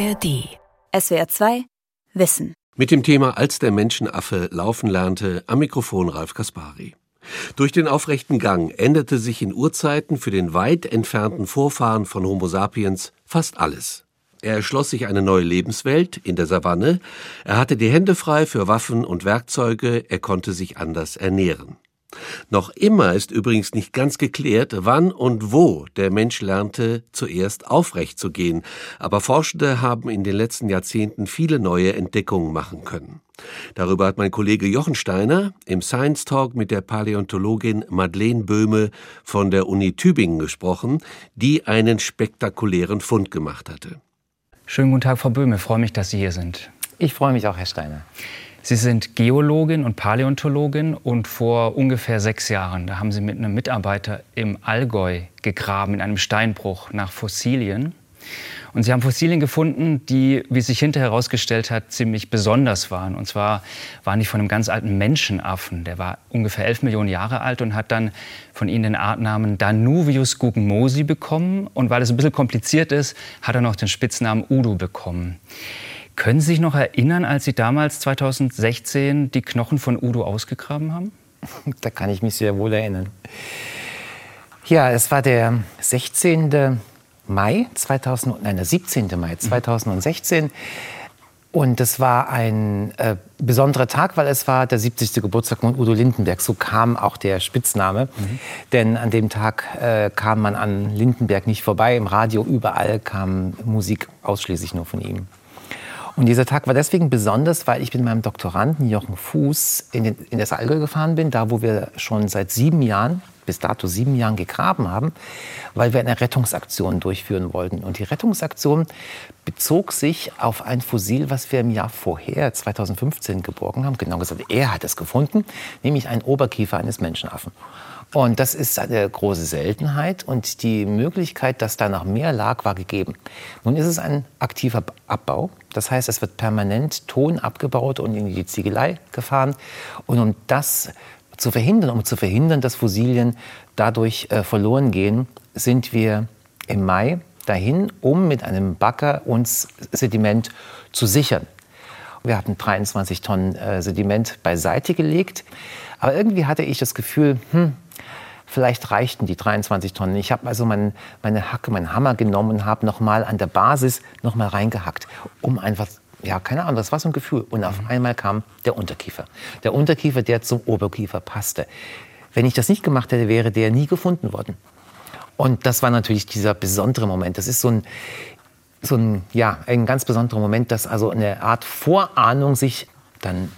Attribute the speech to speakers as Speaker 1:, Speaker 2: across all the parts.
Speaker 1: ARD. SWR 2 Wissen.
Speaker 2: Mit dem Thema Als der Menschenaffe laufen lernte, am Mikrofon Ralf Kaspari. Durch den aufrechten Gang änderte sich in Urzeiten für den weit entfernten Vorfahren von Homo sapiens fast alles. Er erschloss sich eine neue Lebenswelt in der Savanne, er hatte die Hände frei für Waffen und Werkzeuge, er konnte sich anders ernähren. Noch immer ist übrigens nicht ganz geklärt, wann und wo der Mensch lernte, zuerst aufrecht zu gehen, aber Forschende haben in den letzten Jahrzehnten viele neue Entdeckungen machen können. Darüber hat mein Kollege Jochen Steiner im Science Talk mit der Paläontologin Madeleine Böhme von der Uni Tübingen gesprochen, die einen spektakulären Fund gemacht hatte.
Speaker 3: Schönen guten Tag, Frau Böhme. Ich freue mich, dass Sie hier sind.
Speaker 4: Ich freue mich auch, Herr Steiner.
Speaker 3: Sie sind Geologin und Paläontologin und vor ungefähr sechs Jahren, da haben Sie mit einem Mitarbeiter im Allgäu gegraben, in einem Steinbruch nach Fossilien. Und Sie haben Fossilien gefunden, die, wie sich hinterher herausgestellt hat, ziemlich besonders waren. Und zwar waren die von einem ganz alten Menschenaffen. Der war ungefähr elf Millionen Jahre alt und hat dann von ihnen den Artnamen Danuvius guggenmosi bekommen. Und weil es ein bisschen kompliziert ist, hat er noch den Spitznamen Udo bekommen. Können Sie sich noch erinnern, als Sie damals 2016 die Knochen von Udo ausgegraben haben?
Speaker 4: Da kann ich mich sehr wohl erinnern. Ja, es war der 16. Mai 2000, nein, der 17. Mai 2016. Und es war ein äh, besonderer Tag, weil es war der 70. Geburtstag von Udo Lindenberg. So kam auch der Spitzname. Mhm. Denn an dem Tag äh, kam man an Lindenberg nicht vorbei. Im Radio überall kam Musik ausschließlich nur von ihm. Und dieser Tag war deswegen besonders, weil ich mit meinem Doktoranden Jochen Fuß in, den, in das Allgäu gefahren bin, da wo wir schon seit sieben Jahren, bis dato sieben Jahren gegraben haben, weil wir eine Rettungsaktion durchführen wollten. Und die Rettungsaktion bezog sich auf ein Fossil, was wir im Jahr vorher, 2015, geborgen haben. Genau gesagt, er hat es gefunden, nämlich ein Oberkiefer eines Menschenaffen. Und das ist eine große Seltenheit und die Möglichkeit, dass da noch mehr lag, war gegeben. Nun ist es ein aktiver Abbau. Das heißt, es wird permanent Ton abgebaut und in die Ziegelei gefahren. Und um das zu verhindern, um zu verhindern, dass Fossilien dadurch äh, verloren gehen, sind wir im Mai dahin, um mit einem Bagger uns Sediment zu sichern. Wir hatten 23 Tonnen äh, Sediment beiseite gelegt. Aber irgendwie hatte ich das Gefühl, hm, Vielleicht reichten die 23 Tonnen. Ich habe also mein, meine Hacke, meinen Hammer genommen und habe nochmal an der Basis nochmal reingehackt, um einfach ja, keine Ahnung, das war so ein Gefühl. Und auf einmal kam der Unterkiefer. Der Unterkiefer, der zum Oberkiefer passte. Wenn ich das nicht gemacht hätte, wäre der nie gefunden worden. Und das war natürlich dieser besondere Moment. Das ist so ein, so ein, ja, ein ganz besonderer Moment, dass also eine Art Vorahnung sich dann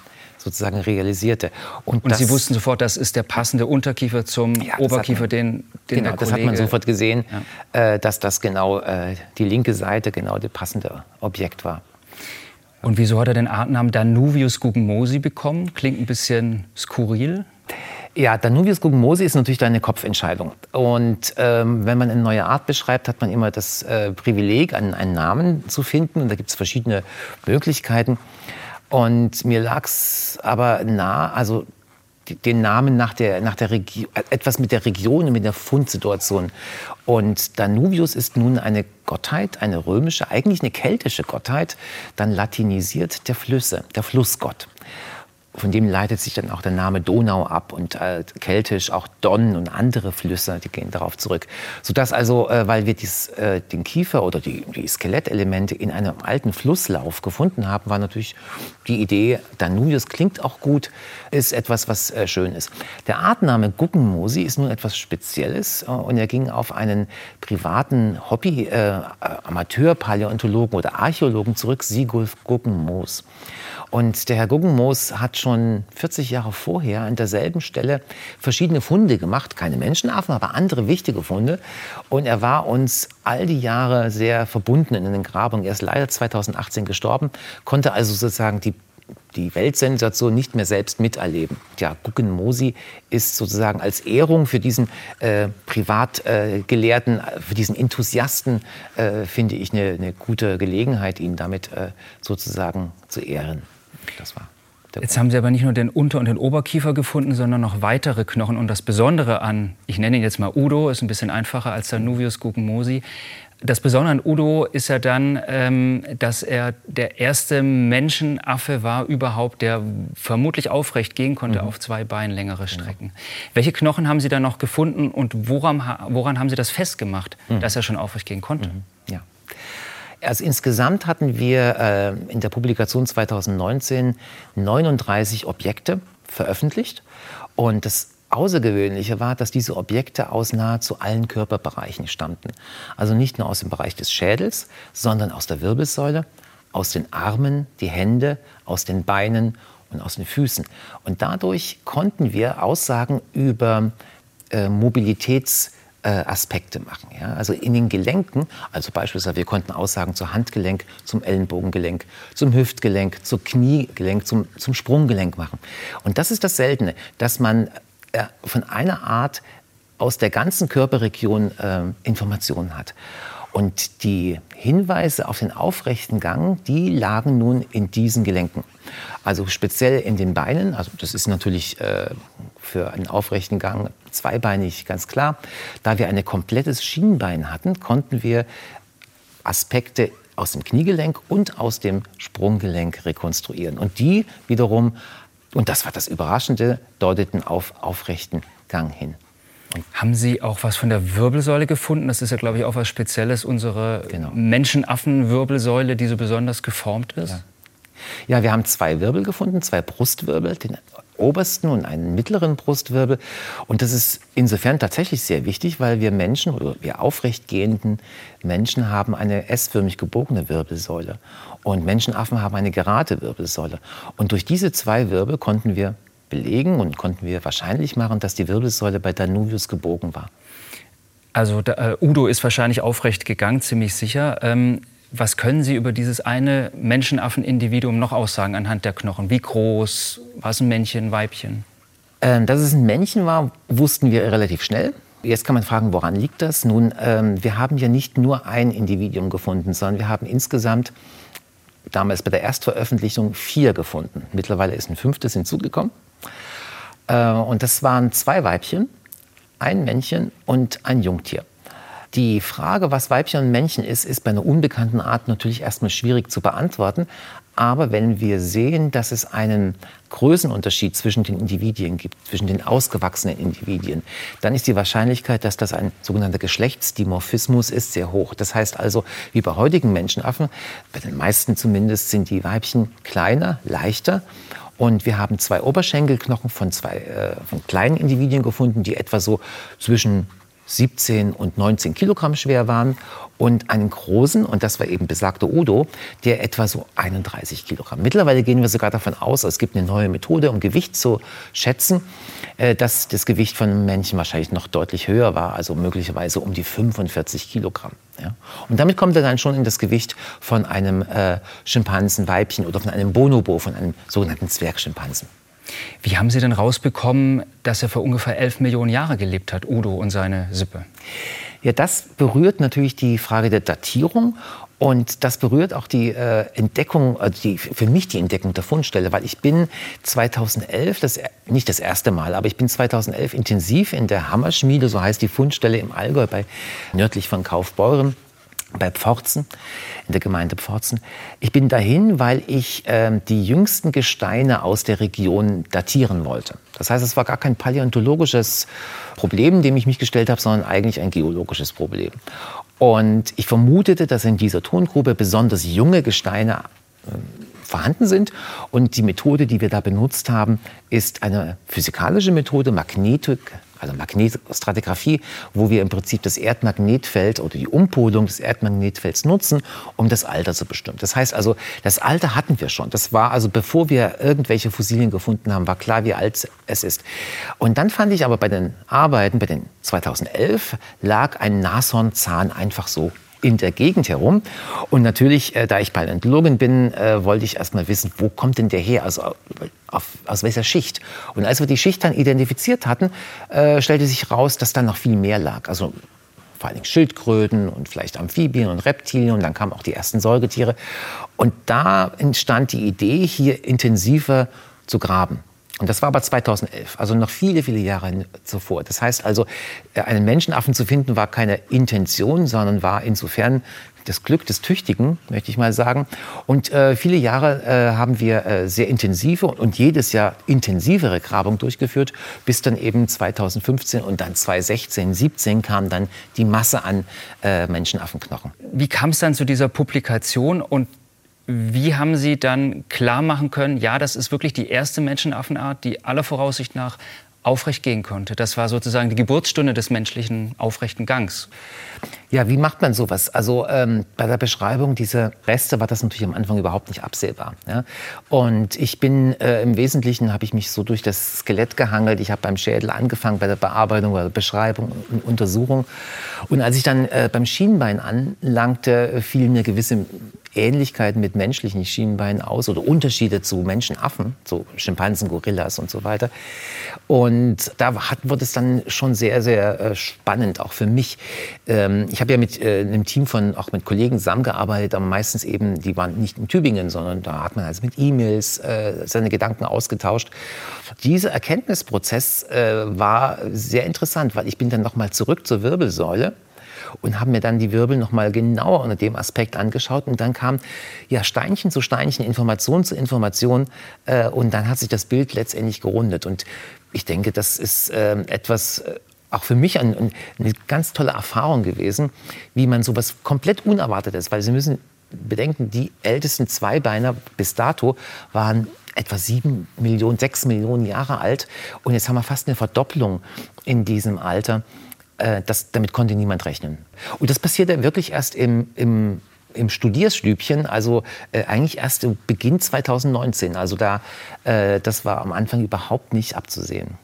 Speaker 4: sozusagen realisierte.
Speaker 3: Und, und Sie wussten sofort, das ist der passende Unterkiefer zum ja, Oberkiefer, man, den, den
Speaker 4: genau, das hat man sofort gesehen, ja. äh, dass das genau äh, die linke Seite genau das passende Objekt war.
Speaker 3: Und wieso hat er den Artnamen Danuvius guggenmosi bekommen? Klingt ein bisschen skurril.
Speaker 4: Ja, Danuvius guggenmosi ist natürlich eine Kopfentscheidung. Und ähm, wenn man eine neue Art beschreibt, hat man immer das äh, Privileg, einen, einen, Namen zu finden. Und da gibt es verschiedene Möglichkeiten. Und mir lag es aber nah, also den Namen nach der, nach der Region, etwas mit der Region, mit der Fundsituation. Und Danuvius ist nun eine Gottheit, eine römische, eigentlich eine keltische Gottheit, dann latinisiert der Flüsse, der Flussgott von dem leitet sich dann auch der Name Donau ab und äh, keltisch auch Don und andere Flüsse, die gehen darauf zurück. Sodass also, äh, weil wir dies, äh, den Kiefer oder die, die Skelettelemente in einem alten Flusslauf gefunden haben, war natürlich die Idee, Danuvius klingt auch gut, ist etwas, was äh, schön ist. Der Artname Guggenmosi ist nun etwas Spezielles äh, und er ging auf einen privaten Hobby, äh, Amateur-Paläontologen oder Archäologen zurück, Sigulf Guggenmoos. Und der Herr Guggenmoos hat schon 40 Jahre vorher an derselben Stelle verschiedene Funde gemacht. Keine Menschenaffen, aber andere wichtige Funde. Und er war uns all die Jahre sehr verbunden in den Grabungen. Er ist leider 2018 gestorben, konnte also sozusagen die die Weltsensation nicht mehr selbst miterleben. Ja, Guggenmosi ist sozusagen als Ehrung für diesen äh, Privatgelehrten, äh, für diesen Enthusiasten, äh, finde ich eine, eine, gute Gelegenheit, ihn damit äh, sozusagen zu ehren. Das war.
Speaker 3: Jetzt haben Sie aber nicht nur den Unter- und den Oberkiefer gefunden, sondern noch weitere Knochen. Und das Besondere an, ich nenne ihn jetzt mal Udo, ist ein bisschen einfacher als der Nuvius Gugenmosi. Das Besondere an Udo ist ja dann, ähm, dass er der erste Menschenaffe war überhaupt, der vermutlich aufrecht gehen konnte mhm. auf zwei Beinen längere genau. Strecken. Genau. Welche Knochen haben Sie dann noch gefunden und woran, woran haben Sie das festgemacht, mhm. dass er schon aufrecht gehen konnte?
Speaker 4: Also insgesamt hatten wir äh, in der Publikation 2019 39 Objekte veröffentlicht. Und das Außergewöhnliche war, dass diese Objekte aus nahezu allen Körperbereichen stammten. Also nicht nur aus dem Bereich des Schädels, sondern aus der Wirbelsäule, aus den Armen, die Hände, aus den Beinen und aus den Füßen. Und dadurch konnten wir Aussagen über äh, Mobilitäts- Aspekte machen. Ja? Also in den Gelenken, also beispielsweise wir konnten Aussagen zum Handgelenk, zum Ellenbogengelenk, zum Hüftgelenk, zum Kniegelenk, zum, zum Sprunggelenk machen. Und das ist das Seltene, dass man äh, von einer Art aus der ganzen Körperregion äh, Informationen hat. Und die Hinweise auf den aufrechten Gang, die lagen nun in diesen Gelenken. Also speziell in den Beinen, also das ist natürlich äh, für einen aufrechten Gang zweibeinig ganz klar. Da wir ein komplettes Schienbein hatten, konnten wir Aspekte aus dem Kniegelenk und aus dem Sprunggelenk rekonstruieren. Und die wiederum, und das war das Überraschende, deuteten auf aufrechten Gang hin.
Speaker 3: Haben Sie auch was von der Wirbelsäule gefunden? Das ist ja, glaube ich, auch was Spezielles, unsere genau. Menschenaffen-Wirbelsäule, die so besonders geformt ist.
Speaker 4: Ja. ja. wir haben zwei Wirbel gefunden, zwei Brustwirbel, den obersten und einen mittleren Brustwirbel. Und das ist insofern tatsächlich sehr wichtig, weil wir Menschen oder wir aufrecht gehenden Menschen haben eine S-förmig gebogene Wirbelsäule. Und Menschenaffen haben eine gerade Wirbelsäule. Und durch diese zwei Wirbel konnten wir belegen und konnten wir wahrscheinlich machen, dass die Wirbelsäule bei Danuvius gebogen war.
Speaker 3: Also äh, Udo ist wahrscheinlich aufrecht gegangen, ziemlich sicher. Ähm, was können Sie über dieses eine Menschenaffen-Individuum noch aussagen anhand der Knochen? Wie groß? War es ein Männchen, ein Weibchen?
Speaker 4: Ähm, dass es ein Männchen war, wussten wir relativ schnell. Jetzt kann man fragen, woran liegt das? Nun, ähm, wir haben ja nicht nur ein Individuum gefunden, sondern wir haben insgesamt damals bei der Erstveröffentlichung vier gefunden. Mittlerweile ist ein fünftes hinzugekommen. Äh, und das waren zwei Weibchen, ein Männchen und ein Jungtier. Die Frage, was Weibchen und Männchen ist, ist bei einer unbekannten Art natürlich erstmal schwierig zu beantworten. Aber wenn wir sehen, dass es einen Größenunterschied zwischen den Individuen gibt, zwischen den ausgewachsenen Individuen, dann ist die Wahrscheinlichkeit, dass das ein sogenannter Geschlechtsdimorphismus ist, sehr hoch. Das heißt also, wie bei heutigen Menschenaffen, bei den meisten zumindest, sind die Weibchen kleiner, leichter und wir haben zwei Oberschenkelknochen von zwei äh, von kleinen Individuen gefunden, die etwa so zwischen 17 und 19 Kilogramm schwer waren und einen großen, und das war eben besagter Udo, der etwa so 31 Kilogramm. Mittlerweile gehen wir sogar davon aus, es gibt eine neue Methode, um Gewicht zu schätzen, äh, dass das Gewicht von Männchen wahrscheinlich noch deutlich höher war, also möglicherweise um die 45 Kilogramm. Und damit kommt er dann schon in das Gewicht von einem äh, Schimpansenweibchen oder von einem Bonobo, von einem sogenannten Zwergschimpansen.
Speaker 3: Wie haben Sie denn rausbekommen, dass er vor ungefähr elf Millionen Jahre gelebt hat, Udo und seine Sippe?
Speaker 4: Ja, das berührt natürlich die Frage der Datierung und das berührt auch die äh, Entdeckung, also die, für mich die Entdeckung der Fundstelle, weil ich bin 2011, das, nicht das erste Mal, aber ich bin 2011 intensiv in der Hammerschmiede, so heißt die Fundstelle im Allgäu, bei, nördlich von Kaufbeuren, bei Pforzen, in der Gemeinde Pforzen. Ich bin dahin, weil ich äh, die jüngsten Gesteine aus der Region datieren wollte. Das heißt, es war gar kein paläontologisches Problem, dem ich mich gestellt habe, sondern eigentlich ein geologisches Problem. Und ich vermutete, dass in dieser Tongrube besonders junge Gesteine äh, vorhanden sind. Und die Methode, die wir da benutzt haben, ist eine physikalische Methode, Magnetik, also Magnetstratigraphie, wo wir im Prinzip das Erdmagnetfeld oder die Umpolung des Erdmagnetfelds nutzen, um das Alter zu bestimmen. Das heißt also, das Alter hatten wir schon. Das war also, bevor wir irgendwelche Fossilien gefunden haben, war klar, wie alt es ist. Und dann fand ich aber bei den Arbeiten, bei den 2011, lag ein Nashornzahn einfach so in der Gegend herum. Und natürlich, äh, da ich Paläontologin bin, äh, wollte ich erst mal wissen, wo kommt denn der her? Also auf, aus welcher Schicht? Und als wir die Schicht dann identifiziert hatten, äh, stellte sich raus, dass da noch viel mehr lag. Also vor allem Schildkröten und vielleicht Amphibien und Reptilien und dann kamen auch die ersten Säugetiere. Und da entstand die Idee, hier intensiver zu graben. Und das war aber 2011, also noch viele, viele Jahre zuvor. Das heißt also, äh, einen Menschenaffen zu finden war keine Intention, sondern war insofern das Glück des Tüchtigen, möchte ich mal sagen. Und äh, viele Jahre äh, haben wir äh, sehr intensive und jedes Jahr intensivere Grabung durchgeführt, bis dann eben 2015 und dann 2016, 17 kam dann die Masse an äh, Menschenaffenknochen.
Speaker 3: Wie kam es dann zu dieser Publikation und wie haben Sie dann klar machen können, ja, das ist wirklich die erste Menschenaffenart, die aller Voraussicht nach aufrecht gehen konnte. Das war sozusagen die Geburtsstunde des menschlichen aufrechten Gangs.
Speaker 4: Ja, wie macht man sowas? Also ähm, bei der Beschreibung dieser Reste war das natürlich am Anfang überhaupt nicht absehbar. Ja? Und ich bin äh, im Wesentlichen habe ich mich so durch das Skelett gehangelt. Ich habe beim Schädel angefangen bei der Bearbeitung oder Beschreibung und Untersuchung. Und als ich dann äh, beim Schienbein anlangte, fielen mir gewisse Ähnlichkeiten mit menschlichen Schienbeinen aus oder Unterschiede zu Menschenaffen, zu Schimpansen, Gorillas und so weiter. Und da hat, wurde es dann schon sehr, sehr äh, spannend, auch für mich. Ähm, ich habe ja mit äh, einem Team von, auch mit Kollegen zusammengearbeitet, aber meistens eben, die waren nicht in Tübingen, sondern da hat man also mit E-Mails äh, seine Gedanken ausgetauscht. Dieser Erkenntnisprozess war sehr interessant, weil ich bin dann nochmal zurück zur Wirbelsäule und habe mir dann die Wirbel noch mal genauer unter dem Aspekt angeschaut und dann kam ja Steinchen zu Steinchen, Information zu Information äh, und dann hat sich das Bild letztendlich gerundet und ich denke, das ist äh, etwas äh, auch für mich ein, eine ganz tolle Erfahrung gewesen, wie man sowas komplett Unerwartetes, weil Sie müssen bedenken, die ältesten Zweibeiner bis dato waren etwa sieben Millionen, sechs Millionen Jahre alt. Und jetzt haben wir fast eine Verdopplung in diesem Alter. Äh, das, damit konnte niemand rechnen. Und das passierte wirklich erst im, im, im Studierstübchen, also äh, eigentlich erst im Beginn 2019. Also da, äh, das war am Anfang überhaupt nicht abzusehen.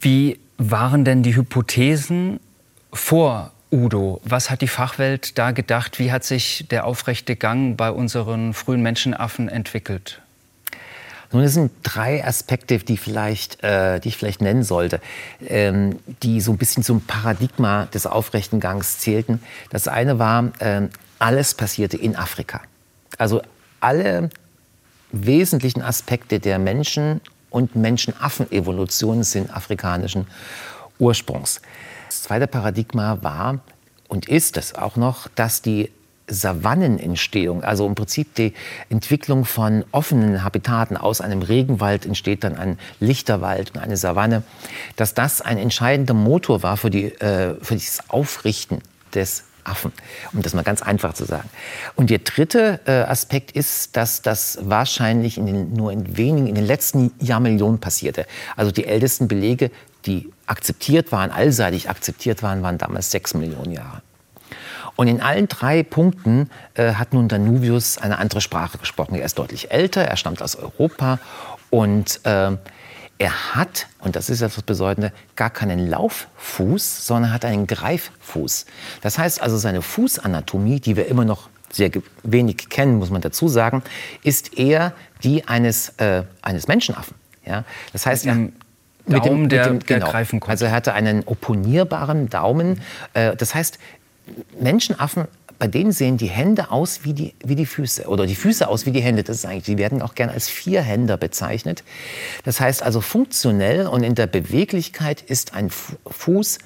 Speaker 3: Wie waren denn die Hypothesen vor Udo? Was hat die Fachwelt da gedacht? Wie hat sich der aufrechte Gang bei unseren frühen Menschenaffen entwickelt?
Speaker 4: Nun, es sind drei Aspekte, die, vielleicht, äh, die ich vielleicht nennen sollte, ähm, die so ein bisschen zum Paradigma des aufrechten Gangs zählten. Das eine war, äh, alles passierte in Afrika. Also alle wesentlichen Aspekte der Menschen- und Menschenaffen-Evolution sind afrikanischen Ursprungs. Das zweite Paradigma war und ist es auch noch, dass die Savannenentstehung, also im Prinzip die Entwicklung von offenen Habitaten. Aus einem Regenwald entsteht dann ein Lichterwald und eine Savanne, dass das ein entscheidender Motor war für, die, äh, für dieses Aufrichten des Affen, um das mal ganz einfach zu sagen. Und der dritte äh, Aspekt ist, dass das wahrscheinlich in den, nur in wenigen, in den letzten Jahrmillionen passierte. Also die ältesten Belege, die akzeptiert waren, allseitig akzeptiert waren, waren damals sechs Millionen Jahre. Und in allen drei Punkten äh, hat nun Danuvius eine andere Sprache gesprochen. Er ist deutlich älter, er stammt aus Europa und äh, er hat, und das ist etwas Bedeutende, gar keinen Lauffuß, sondern hat einen Greiffuß. Das heißt also, seine Fußanatomie, die wir immer noch sehr wenig kennen, muss man dazu sagen, ist eher die eines, äh, eines Menschenaffen. Ja? Das heißt, er,
Speaker 3: mit dem, der, mit dem, genau. der greifen konnte.
Speaker 4: Also er hatte einen opponierbaren Daumen. Äh, das heißt, Menschenaffen, bei denen sehen die Hände aus wie die, wie die Füße oder die Füße aus wie die Hände. Das ist eigentlich, die werden auch gerne als Vierhänder bezeichnet. Das heißt also funktionell und in der Beweglichkeit ist ein Fuß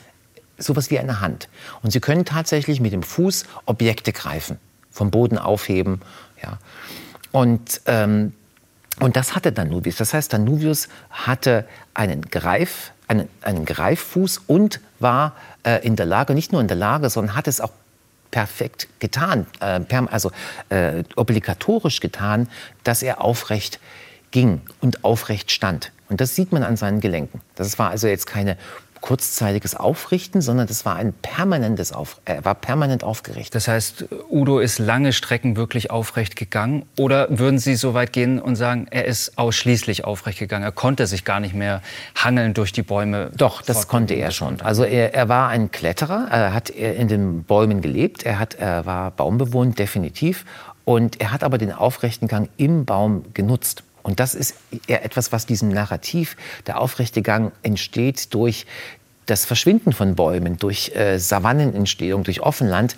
Speaker 4: sowas wie eine Hand. Und Sie können tatsächlich mit dem Fuß Objekte greifen, vom Boden aufheben. Ja. Und, ähm, und das hatte Danuvius. Das heißt, Danuvius hatte einen Greif, einen, einen Greiffuß und war äh, in der Lage, nicht nur in der Lage, sondern hat es auch perfekt getan, äh, also äh, obligatorisch getan, dass er aufrecht ging und aufrecht stand. Und das sieht man an seinen Gelenken. Das war also jetzt keine kurzzeitiges Aufrichten, sondern das war ein permanentes Auf, er war permanent aufgerichtet.
Speaker 3: Das heißt, Udo ist lange Strecken wirklich aufrecht gegangen oder würden Sie so weit gehen und sagen, er ist ausschließlich aufrecht gegangen, er konnte sich gar nicht mehr hangeln durch die Bäume?
Speaker 4: Doch, das konnte er schon. Also er, er war ein Kletterer, er hat in den Bäumen gelebt, er, hat, er war baumbewohnt, definitiv. Und er hat aber den aufrechten Gang im Baum genutzt. Und das ist eher etwas, was diesem Narrativ, der aufrechte Gang entsteht durch das Verschwinden von Bäumen, durch äh, Savannenentstehung, durch Offenland,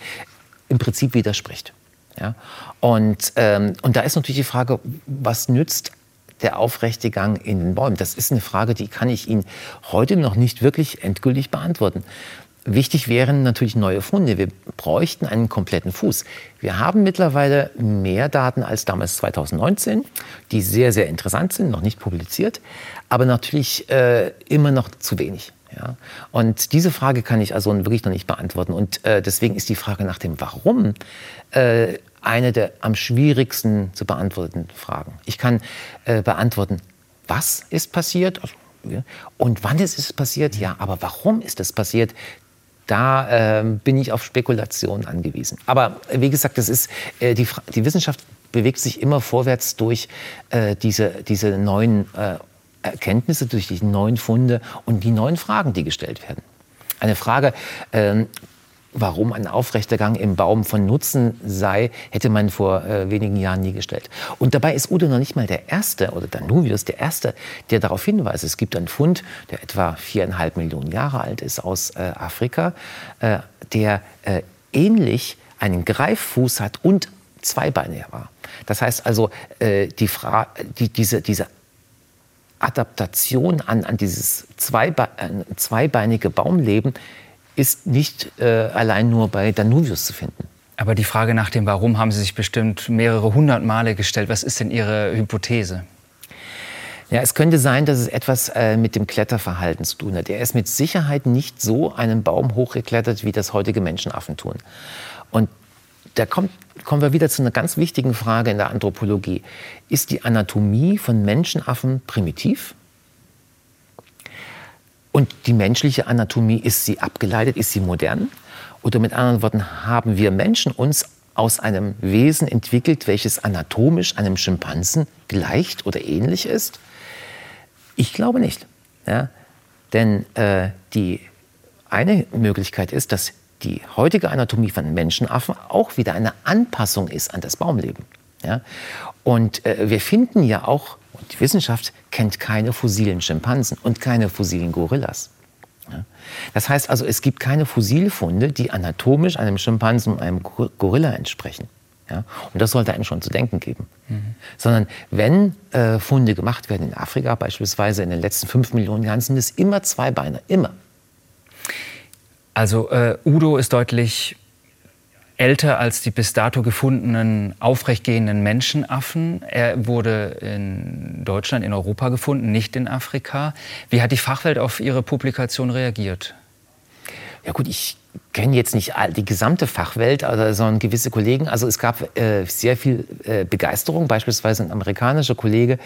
Speaker 4: im Prinzip widerspricht. Ja? Und, ähm, und da ist natürlich die Frage, was nützt der aufrechte Gang in den Bäumen? Das ist eine Frage, die kann ich Ihnen heute noch nicht wirklich endgültig beantworten. Wichtig wären natürlich neue Funde. Wir bräuchten einen kompletten Fuß. Wir haben mittlerweile mehr Daten als damals 2019, die sehr, sehr interessant sind, noch nicht publiziert, aber natürlich äh, immer noch zu wenig. Ja? Und diese Frage kann ich also wirklich noch nicht beantworten. Und äh, deswegen ist die Frage nach dem Warum äh, eine der am schwierigsten zu beantwortenden Fragen. Ich kann äh, beantworten, was ist passiert also, und wann ist es passiert, ja, aber warum ist es passiert? Da äh, bin ich auf Spekulation angewiesen. Aber wie gesagt, das ist, äh, die, die Wissenschaft bewegt sich immer vorwärts durch äh, diese, diese neuen äh, Erkenntnisse, durch die neuen Funde und die neuen Fragen, die gestellt werden. Eine Frage, ähm, warum ein aufrechter Gang im Baum von Nutzen sei, hätte man vor äh, wenigen Jahren nie gestellt. Und dabei ist Udo noch nicht mal der Erste, oder Danuvius der Erste, der darauf hinweist. Es gibt einen Fund, der etwa viereinhalb Millionen Jahre alt ist aus äh, Afrika, äh, der äh, ähnlich einen Greiffuß hat und zweibeiniger war. Das heißt also, äh, die Fra die, diese, diese Adaptation an, an dieses Zweibe zweibeinige Baumleben ist nicht äh, allein nur bei Danuvius zu finden.
Speaker 3: Aber die Frage nach dem Warum haben Sie sich bestimmt mehrere hundert Male gestellt. Was ist denn Ihre Hypothese?
Speaker 4: Ja, es könnte sein, dass es etwas äh, mit dem Kletterverhalten zu tun hat. Er ist mit Sicherheit nicht so einen Baum hochgeklettert, wie das heutige Menschenaffen tun. Und da kommt, kommen wir wieder zu einer ganz wichtigen Frage in der Anthropologie. Ist die Anatomie von Menschenaffen primitiv? Und die menschliche Anatomie, ist sie abgeleitet, ist sie modern? Oder mit anderen Worten, haben wir Menschen uns aus einem Wesen entwickelt, welches anatomisch einem Schimpansen gleicht oder ähnlich ist? Ich glaube nicht. Ja? Denn äh, die eine Möglichkeit ist, dass die heutige Anatomie von Menschenaffen auch wieder eine Anpassung ist an das Baumleben. Ja? Und äh, wir finden ja auch und die Wissenschaft kennt keine fossilen Schimpansen und keine fossilen Gorillas. Das heißt also, es gibt keine Fossilfunde, die anatomisch einem Schimpansen und einem Gorilla entsprechen. Ja? Und das sollte einem schon zu denken geben. Mhm. Sondern wenn äh, Funde gemacht werden in Afrika, beispielsweise in den letzten fünf Millionen Jahren, sind es immer Zweibeiner, immer.
Speaker 3: Also äh, Udo ist deutlich älter als die bis dato gefundenen aufrechtgehenden Menschenaffen. Er wurde in Deutschland, in Europa gefunden, nicht in Afrika. Wie hat die Fachwelt auf Ihre Publikation reagiert?
Speaker 4: Ja gut, ich kenne jetzt nicht die gesamte Fachwelt, sondern gewisse Kollegen. Also es gab äh, sehr viel äh, Begeisterung. Beispielsweise ein amerikanischer Kollege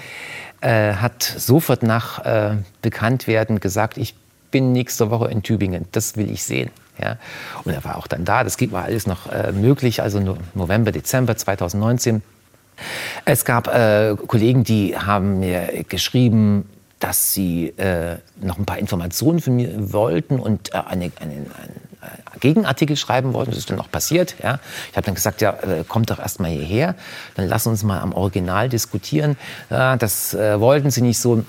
Speaker 4: äh, hat sofort nach äh, Bekanntwerden gesagt, ich bin nächste Woche in Tübingen, das will ich sehen. Ja. Und er war auch dann da. Das war alles noch äh, möglich, also November, Dezember 2019. Es gab äh, Kollegen, die haben mir geschrieben, dass sie äh, noch ein paar Informationen von mir wollten und äh, eine, eine, einen äh, Gegenartikel schreiben wollten. Das ist dann auch passiert. Ja. Ich habe dann gesagt, ja, äh, kommt doch erst mal hierher, dann lass uns mal am Original diskutieren. Ja, das äh, wollten sie nicht so.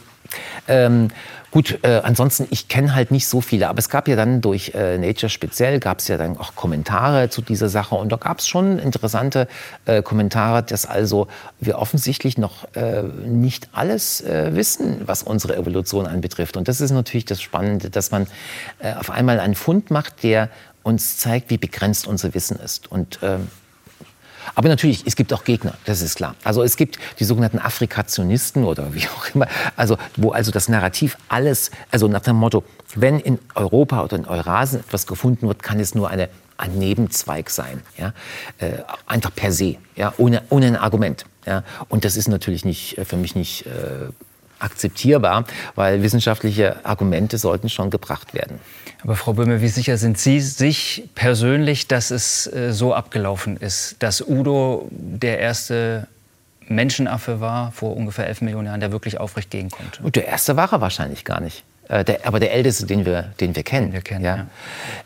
Speaker 4: Ähm, Gut, äh, ansonsten, ich kenne halt nicht so viele, aber es gab ja dann durch äh, Nature speziell, gab es ja dann auch Kommentare zu dieser Sache und da gab es schon interessante äh, Kommentare, dass also wir offensichtlich noch äh, nicht alles äh, wissen, was unsere Evolution anbetrifft. Und das ist natürlich das Spannende, dass man äh, auf einmal einen Fund macht, der uns zeigt, wie begrenzt unser Wissen ist. Und ähm, aber natürlich, es gibt auch Gegner, das ist klar. Also es gibt die sogenannten Afrikationisten oder wie auch immer, also wo also das Narrativ alles, also nach dem Motto, wenn in Europa oder in Eurasien etwas gefunden wird, kann es nur eine ein Nebenzweig sein, ja, äh, einfach per se, ja, ohne, ohne ein Argument, ja. Und das ist natürlich nicht äh, für mich nicht äh, akzeptierbar, weil wissenschaftliche Argumente sollten schon gebracht werden.
Speaker 3: Aber Frau Böhme, wie sicher sind Sie sich persönlich, dass es äh, so abgelaufen ist, dass Udo der erste Menschenaffe war vor ungefähr elf Millionen Jahren, der wirklich aufrecht gehen konnte?
Speaker 4: Und der erste war er wahrscheinlich gar nicht. Äh, der, aber der älteste, den wir, den wir kennen. Den wir kennen ja. ja.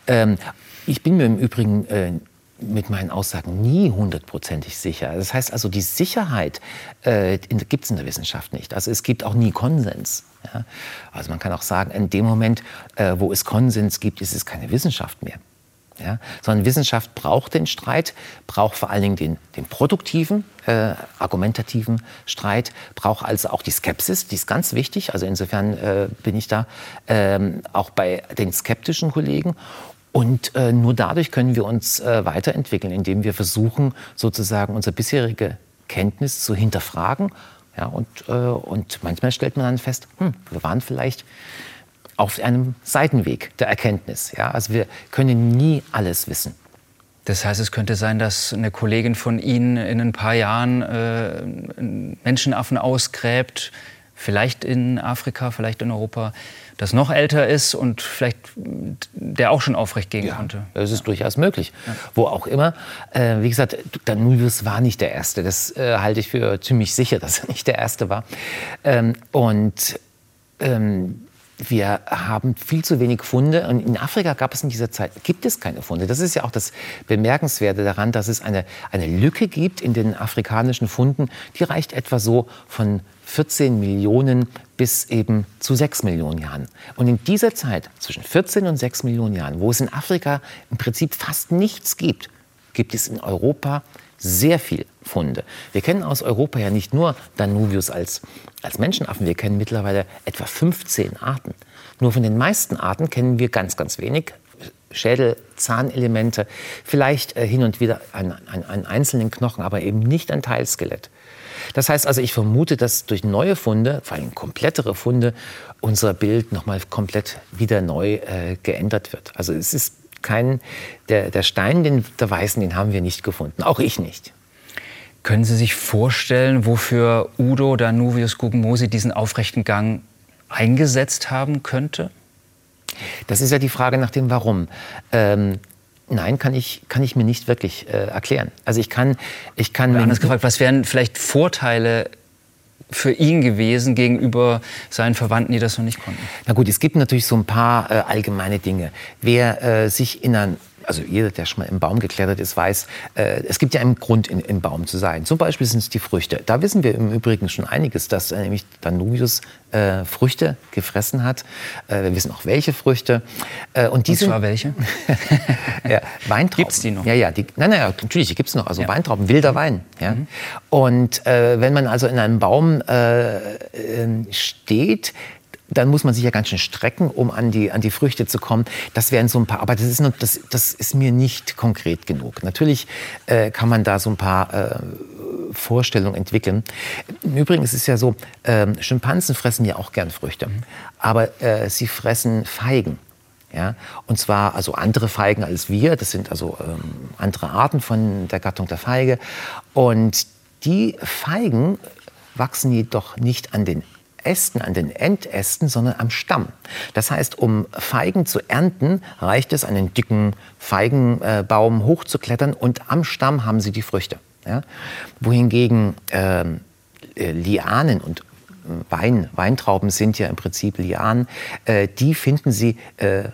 Speaker 4: Ähm, ich bin mir im Übrigen äh, mit meinen Aussagen nie hundertprozentig sicher. Das heißt also, die Sicherheit äh, gibt es in der Wissenschaft nicht. Also es gibt auch nie Konsens. Ja? Also man kann auch sagen, in dem Moment, äh, wo es Konsens gibt, ist es keine Wissenschaft mehr. Ja? Sondern Wissenschaft braucht den Streit, braucht vor allen Dingen den, den produktiven, äh, argumentativen Streit, braucht also auch die Skepsis, die ist ganz wichtig. Also insofern äh, bin ich da ähm, auch bei den skeptischen Kollegen. Und äh, nur dadurch können wir uns äh, weiterentwickeln, indem wir versuchen, sozusagen unsere bisherige Kenntnis zu hinterfragen. Ja, und, äh, und manchmal stellt man dann fest, hm, wir waren vielleicht auf einem Seitenweg der Erkenntnis. Ja? Also wir können nie alles wissen.
Speaker 3: Das heißt, es könnte sein, dass eine Kollegin von Ihnen in ein paar Jahren äh, Menschenaffen ausgräbt, vielleicht in Afrika, vielleicht in Europa, das noch älter ist und vielleicht der auch schon aufrecht gehen
Speaker 4: ja,
Speaker 3: konnte.
Speaker 4: Das ist ja. durchaus möglich. Ja. Wo auch immer. Äh, wie gesagt, Danuvius war nicht der Erste. Das äh, halte ich für ziemlich sicher, dass er nicht der Erste war. Ähm, und ähm, wir haben viel zu wenig Funde. Und in Afrika gab es in dieser Zeit, gibt es keine Funde. Das ist ja auch das Bemerkenswerte daran, dass es eine, eine Lücke gibt in den afrikanischen Funden. Die reicht etwa so von 14 Millionen bis eben zu 6 Millionen Jahren. Und in dieser Zeit, zwischen 14 und 6 Millionen Jahren, wo es in Afrika im Prinzip fast nichts gibt, gibt es in Europa sehr viel Funde. Wir kennen aus Europa ja nicht nur Danuvius als, als Menschenaffen, wir kennen mittlerweile etwa 15 Arten. Nur von den meisten Arten kennen wir ganz, ganz wenig. Schädel, Zahnelemente, vielleicht äh, hin und wieder einen, einen einzelnen Knochen, aber eben nicht ein Teilskelett. Das heißt also, ich vermute, dass durch neue Funde, vor allem komplettere Funde, unser Bild nochmal komplett wieder neu äh, geändert wird. Also es ist kein, der, der Stein den, der Weißen, den haben wir nicht gefunden, auch ich nicht.
Speaker 3: Können Sie sich vorstellen, wofür Udo Danuvius Guggenmosi diesen aufrechten Gang eingesetzt haben könnte?
Speaker 4: Das ist ja die Frage nach dem Warum. Ähm, nein, kann ich, kann ich mir nicht wirklich äh, erklären. Also ich kann, ich kann
Speaker 3: Oder anders gefragt, was wären vielleicht Vorteile für ihn gewesen gegenüber seinen Verwandten, die das noch nicht konnten?
Speaker 4: Na gut, es gibt natürlich so ein paar äh, allgemeine Dinge. Wer äh, sich in ein also jeder, der schon mal im Baum geklettert ist, weiß, äh, es gibt ja einen Grund, in, im Baum zu sein. Zum Beispiel sind es die Früchte. Da wissen wir im Übrigen schon einiges, dass äh, nämlich Danuvius äh, Früchte gefressen hat. Äh, wir wissen auch, welche Früchte.
Speaker 3: Äh, und, die und zwar welche?
Speaker 4: ja, Weintrauben.
Speaker 3: Gibt es die noch?
Speaker 4: Ja, ja. Die, nein, nein, natürlich, die gibt es noch. Also ja. Weintrauben, wilder Wein. Ja? Mhm. Und äh, wenn man also in einem Baum steht, dann muss man sich ja ganz schön strecken, um an die, an die Früchte zu kommen. Das wären so ein paar, aber das ist, noch, das, das ist mir nicht konkret genug. Natürlich äh, kann man da so ein paar äh, Vorstellungen entwickeln. Im Übrigen ist es ja so, äh, Schimpansen fressen ja auch gern Früchte, mhm. aber äh, sie fressen Feigen. Ja, und zwar also andere Feigen als wir, das sind also ähm, andere Arten von der Gattung der Feige. Und die Feigen wachsen jedoch nicht an den Ästen, an den Endästen, sondern am Stamm. Das heißt, um Feigen zu ernten, reicht es, einen dicken Feigenbaum hochzuklettern und am Stamm haben sie die Früchte. Ja? Wohingegen ähm, äh, Lianen und äh, Wein, Weintrauben sind ja im Prinzip Lianen, äh, die finden Sie äh,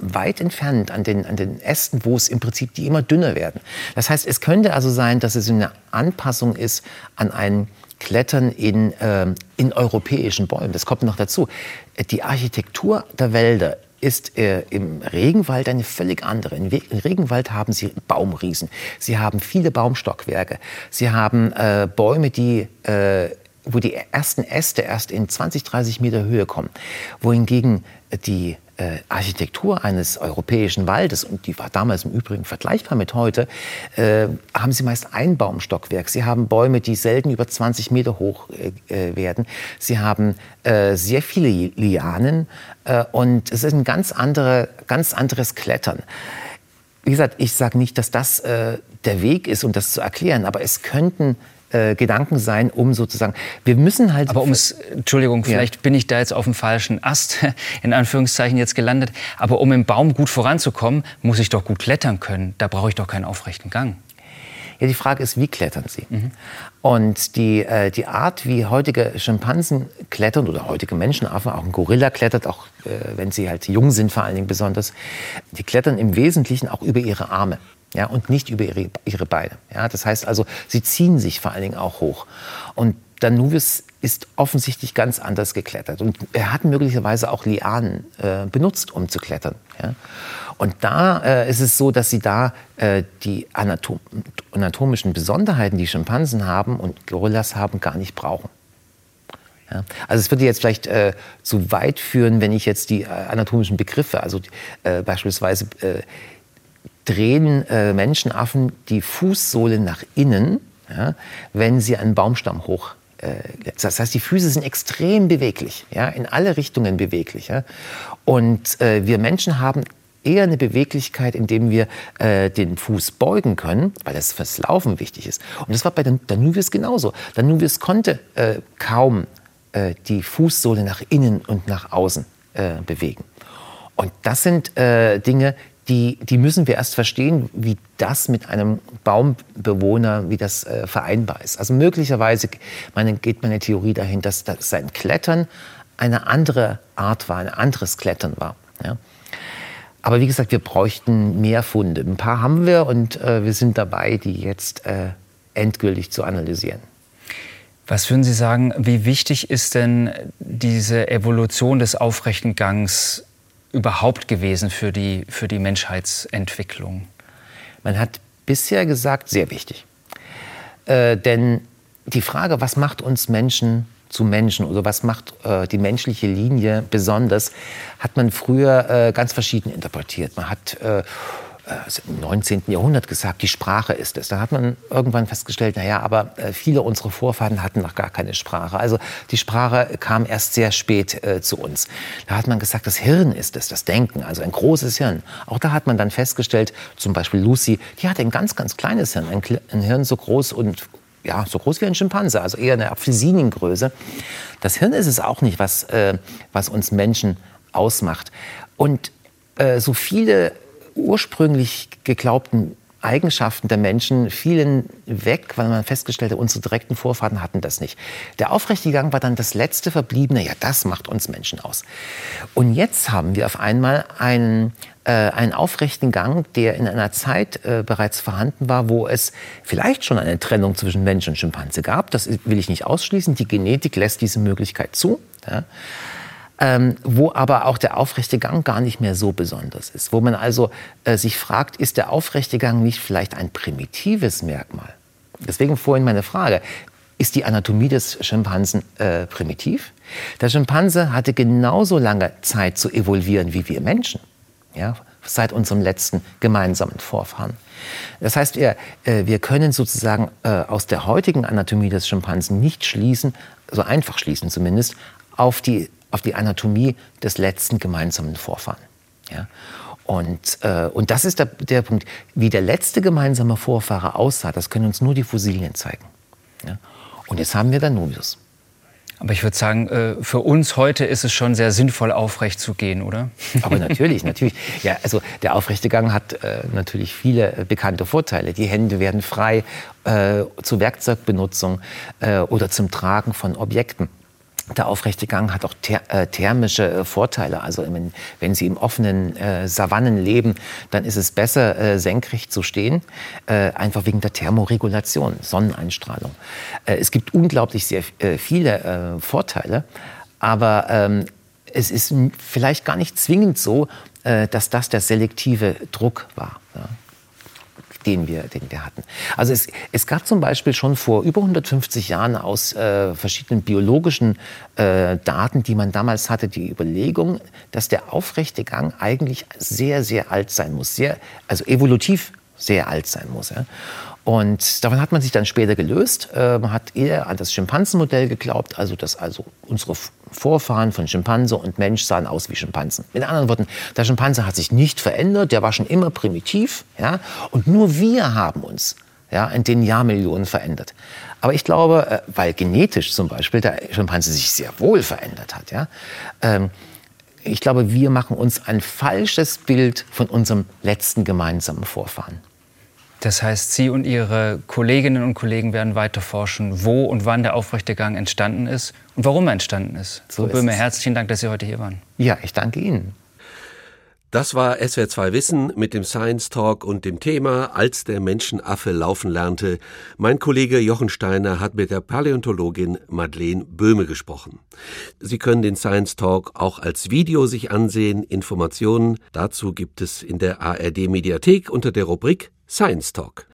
Speaker 4: weit entfernt an den, an den Ästen, wo es im Prinzip die immer dünner werden. Das heißt, es könnte also sein, dass es eine Anpassung ist an einen Klettern in, äh, in europäischen Bäumen. Das kommt noch dazu. Die Architektur der Wälder ist äh, im Regenwald eine völlig andere. Im Regenwald haben Sie Baumriesen, Sie haben viele Baumstockwerke, Sie haben äh, Bäume, die äh, wo die ersten Äste erst in 20, 30 Meter Höhe kommen. Wohingegen die äh, Architektur eines europäischen Waldes, und die war damals im Übrigen vergleichbar mit heute, äh, haben sie meist ein Baumstockwerk. Sie haben Bäume, die selten über 20 Meter hoch äh, äh, werden. Sie haben äh, sehr viele Lianen äh, und es ist ein ganz, andere, ganz anderes Klettern. Wie gesagt, ich sage nicht, dass das der Weg ist, um das zu erklären, aber es könnten äh, Gedanken sein, um sozusagen, wir müssen halt.
Speaker 3: Aber um es, Entschuldigung, vielleicht ja. bin ich da jetzt auf dem falschen Ast, in Anführungszeichen jetzt gelandet, aber um im Baum gut voranzukommen, muss ich doch gut klettern können. Da brauche ich doch keinen aufrechten Gang.
Speaker 4: Ja, die Frage ist, wie klettern sie? Mhm. Und die, äh, die Art, wie heutige Schimpansen klettern oder heutige Menschenaffen, auch ein Gorilla klettert, auch äh, wenn sie halt jung sind vor allen Dingen besonders, die klettern im Wesentlichen auch über ihre Arme ja, und nicht über ihre, ihre Beine. Ja, das heißt also, sie ziehen sich vor allen Dingen auch hoch. Und Danuvis ist offensichtlich ganz anders geklettert. Und er hat möglicherweise auch Lianen äh, benutzt, um zu klettern. Ja? Und da äh, ist es so, dass sie da äh, die anatom anatomischen Besonderheiten, die Schimpansen haben und Gorillas haben, gar nicht brauchen. Ja? Also es würde jetzt vielleicht äh, zu weit führen, wenn ich jetzt die äh, anatomischen Begriffe, also äh, beispielsweise drehen äh, Menschenaffen die Fußsohle nach innen, ja, wenn sie einen Baumstamm hoch äh, das heißt, die Füße sind extrem beweglich, ja, in alle Richtungen beweglich. Ja. Und äh, wir Menschen haben eher eine Beweglichkeit, indem wir äh, den Fuß beugen können, weil das fürs Laufen wichtig ist. Und das war bei den Danuvius genauso. Danuvius konnte äh, kaum äh, die Fußsohle nach innen und nach außen äh, bewegen. Und das sind äh, Dinge, die, die müssen wir erst verstehen, wie das mit einem Baumbewohner, wie das äh, vereinbar ist. Also möglicherweise meine, geht meine Theorie dahin, dass, dass sein Klettern eine andere Art war, ein anderes Klettern war. Ja? Aber wie gesagt, wir bräuchten mehr Funde. Ein paar haben wir und äh, wir sind dabei, die jetzt äh, endgültig zu analysieren.
Speaker 3: Was würden Sie sagen, wie wichtig ist denn diese Evolution des aufrechten Gangs überhaupt gewesen für die, für die Menschheitsentwicklung?
Speaker 4: Man hat bisher gesagt, sehr wichtig. Äh, denn die Frage, was macht uns Menschen zu Menschen oder was macht äh, die menschliche Linie besonders, hat man früher äh, ganz verschieden interpretiert. Man hat äh, im 19. Jahrhundert gesagt, die Sprache ist es. Da hat man irgendwann festgestellt, naja, aber äh, viele unserer Vorfahren hatten noch gar keine Sprache. Also die Sprache kam erst sehr spät äh, zu uns. Da hat man gesagt, das Hirn ist es, das Denken, also ein großes Hirn. Auch da hat man dann festgestellt, zum Beispiel Lucy, die hatte ein ganz, ganz kleines Hirn, ein, ein Hirn so groß und ja, so groß wie ein Schimpanse, also eher eine Apfelsinengröße. Das Hirn ist es auch nicht, was, äh, was uns Menschen ausmacht. Und äh, so viele ursprünglich geglaubten Eigenschaften der Menschen fielen weg, weil man festgestellt hat, unsere direkten Vorfahren hatten das nicht. Der aufrechte Gang war dann das letzte Verbliebene, ja, das macht uns Menschen aus. Und jetzt haben wir auf einmal einen, äh, einen aufrechten Gang, der in einer Zeit äh, bereits vorhanden war, wo es vielleicht schon eine Trennung zwischen Mensch und Schimpanse gab. Das will ich nicht ausschließen. Die Genetik lässt diese Möglichkeit zu. Ja ähm, wo aber auch der aufrechte Gang gar nicht mehr so besonders ist. Wo man also äh, sich fragt, ist der aufrechte Gang nicht vielleicht ein primitives Merkmal? Deswegen vorhin meine Frage, ist die Anatomie des Schimpansen äh, primitiv? Der Schimpanse hatte genauso lange Zeit zu evolvieren wie wir Menschen, ja, seit unserem letzten gemeinsamen Vorfahren. Das heißt, wir, äh, wir können sozusagen äh, aus der heutigen Anatomie des Schimpansen nicht schließen, so einfach schließen zumindest, auf die auf die Anatomie des letzten gemeinsamen Vorfahren. Ja? Und, äh, und das ist der, der Punkt. Wie der letzte gemeinsame Vorfahre aussah, das können uns nur die Fossilien zeigen. Ja? Und jetzt haben wir Danubius.
Speaker 3: Aber ich würde sagen, äh, für uns heute ist es schon sehr sinnvoll, aufrecht zu gehen, oder?
Speaker 4: Aber natürlich, natürlich. Ja, also der aufrechte Gang hat äh, natürlich viele äh, bekannte Vorteile. Die Hände werden frei äh, zur Werkzeugbenutzung äh, oder zum Tragen von Objekten. Der aufrechte Gang hat auch äh, thermische äh, Vorteile. Also wenn, wenn Sie im offenen äh, Savannen leben, dann ist es besser, äh, senkrecht zu stehen, äh, einfach wegen der Thermoregulation, Sonneneinstrahlung. Äh, es gibt unglaublich sehr viele Vorteile, aber ähm, es ist vielleicht gar nicht zwingend so, dass das der selektive Druck war. Ja den wir, den wir hatten. Also es, es gab zum Beispiel schon vor über 150 Jahren aus äh, verschiedenen biologischen äh, Daten, die man damals hatte, die Überlegung, dass der aufrechte Gang eigentlich sehr, sehr alt sein muss, sehr, also evolutiv sehr alt sein muss. Ja. Und davon hat man sich dann später gelöst. Man hat eher an das Schimpansenmodell geglaubt, also dass also unsere Vorfahren von Schimpanse und Mensch sahen aus wie Schimpansen. Mit anderen Worten, der Schimpanse hat sich nicht verändert, der war schon immer primitiv, ja, und nur wir haben uns ja, in den Jahrmillionen verändert. Aber ich glaube, äh, weil genetisch zum Beispiel der Schimpanse sich sehr wohl verändert hat, ja, ähm, ich glaube, wir machen uns ein falsches Bild von unserem letzten gemeinsamen Vorfahren.
Speaker 3: Das heißt, Sie und Ihre Kolleginnen und Kollegen werden weiter forschen, wo und wann der aufrechte Gang entstanden ist und warum er entstanden ist. So Frau Böhme, herzlichen Dank, dass Sie heute hier waren.
Speaker 4: Ja, ich danke Ihnen.
Speaker 2: Das war SWR2 Wissen mit dem Science Talk und dem Thema Als der Menschenaffe laufen lernte. Mein Kollege Jochen Steiner hat mit der Paläontologin Madeleine Böhme gesprochen. Sie können den Science Talk auch als Video sich ansehen. Informationen dazu gibt es in der ARD Mediathek unter der Rubrik Science Talk.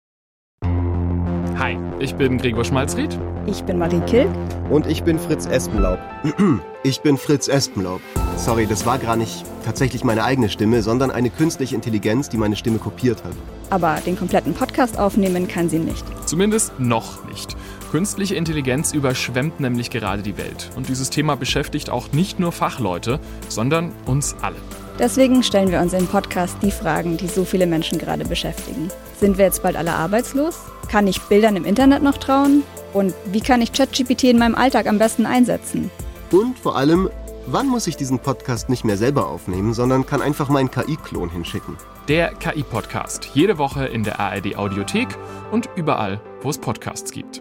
Speaker 5: Hi, ich bin Gregor Schmalzried.
Speaker 6: Ich bin Marie Kilk.
Speaker 7: Und ich bin Fritz Espenlaub. Ich bin Fritz Espenlaub. Sorry, das war gar nicht tatsächlich meine eigene Stimme, sondern eine künstliche Intelligenz, die meine Stimme kopiert hat.
Speaker 6: Aber den kompletten Podcast aufnehmen kann sie nicht.
Speaker 5: Zumindest noch nicht. Künstliche Intelligenz überschwemmt nämlich gerade die Welt. Und dieses Thema beschäftigt auch nicht nur Fachleute, sondern uns alle.
Speaker 6: Deswegen stellen wir uns im Podcast die Fragen, die so viele Menschen gerade beschäftigen. Sind wir jetzt bald alle arbeitslos? Kann ich Bildern im Internet noch trauen? Und wie kann ich ChatGPT in meinem Alltag am besten einsetzen?
Speaker 7: Und vor allem, wann muss ich diesen Podcast nicht mehr selber aufnehmen, sondern kann einfach meinen KI-Klon hinschicken?
Speaker 5: Der KI-Podcast. Jede Woche in der ARD Audiothek und überall, wo es Podcasts gibt.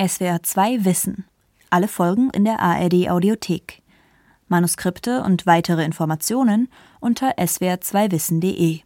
Speaker 1: SWR 2 Wissen. Alle Folgen in der ARD Audiothek. Manuskripte und weitere Informationen unter swr2wissen.de